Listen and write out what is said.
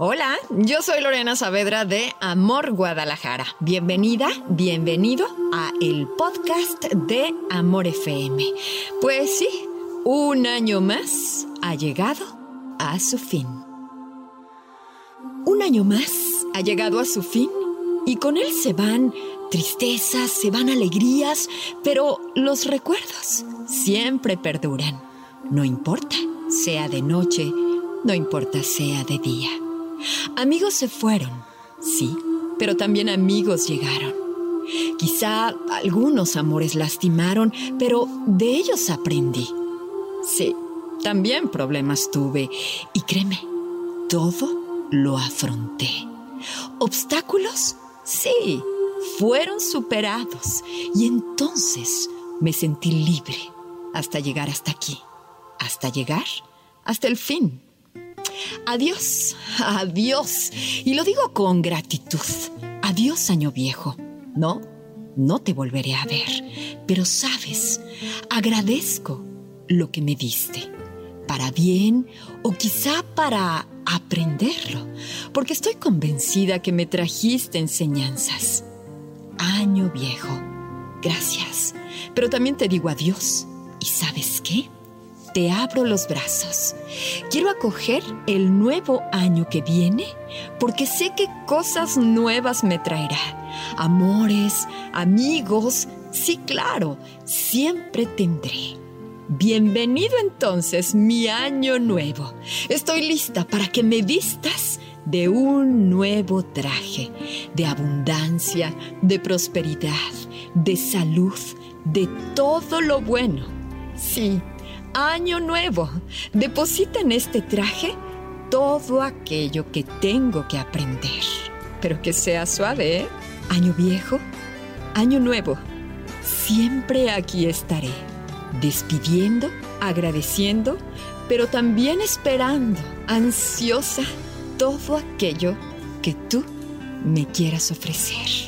Hola, yo soy Lorena Saavedra de Amor Guadalajara. Bienvenida, bienvenido a el podcast de Amor FM. Pues sí, un año más ha llegado a su fin. Un año más ha llegado a su fin y con él se van tristezas, se van alegrías, pero los recuerdos siempre perduran. No importa, sea de noche, no importa, sea de día. Amigos se fueron, sí, pero también amigos llegaron. Quizá algunos amores lastimaron, pero de ellos aprendí. Sí, también problemas tuve y créeme, todo lo afronté. ¿Obstáculos? Sí, fueron superados y entonces me sentí libre hasta llegar hasta aquí, hasta llegar hasta el fin. Adiós, adiós. Y lo digo con gratitud. Adiós, año viejo. No, no te volveré a ver. Pero sabes, agradezco lo que me diste. Para bien o quizá para aprenderlo. Porque estoy convencida que me trajiste enseñanzas. Año viejo. Gracias. Pero también te digo adiós. ¿Y sabes qué? Te abro los brazos. Quiero acoger el nuevo año que viene porque sé que cosas nuevas me traerá. Amores, amigos, sí claro, siempre tendré. Bienvenido entonces mi año nuevo. Estoy lista para que me vistas de un nuevo traje, de abundancia, de prosperidad, de salud, de todo lo bueno. Sí, Año nuevo. Deposita en este traje todo aquello que tengo que aprender. Pero que sea suave, ¿eh? Año viejo, año nuevo. Siempre aquí estaré, despidiendo, agradeciendo, pero también esperando, ansiosa, todo aquello que tú me quieras ofrecer.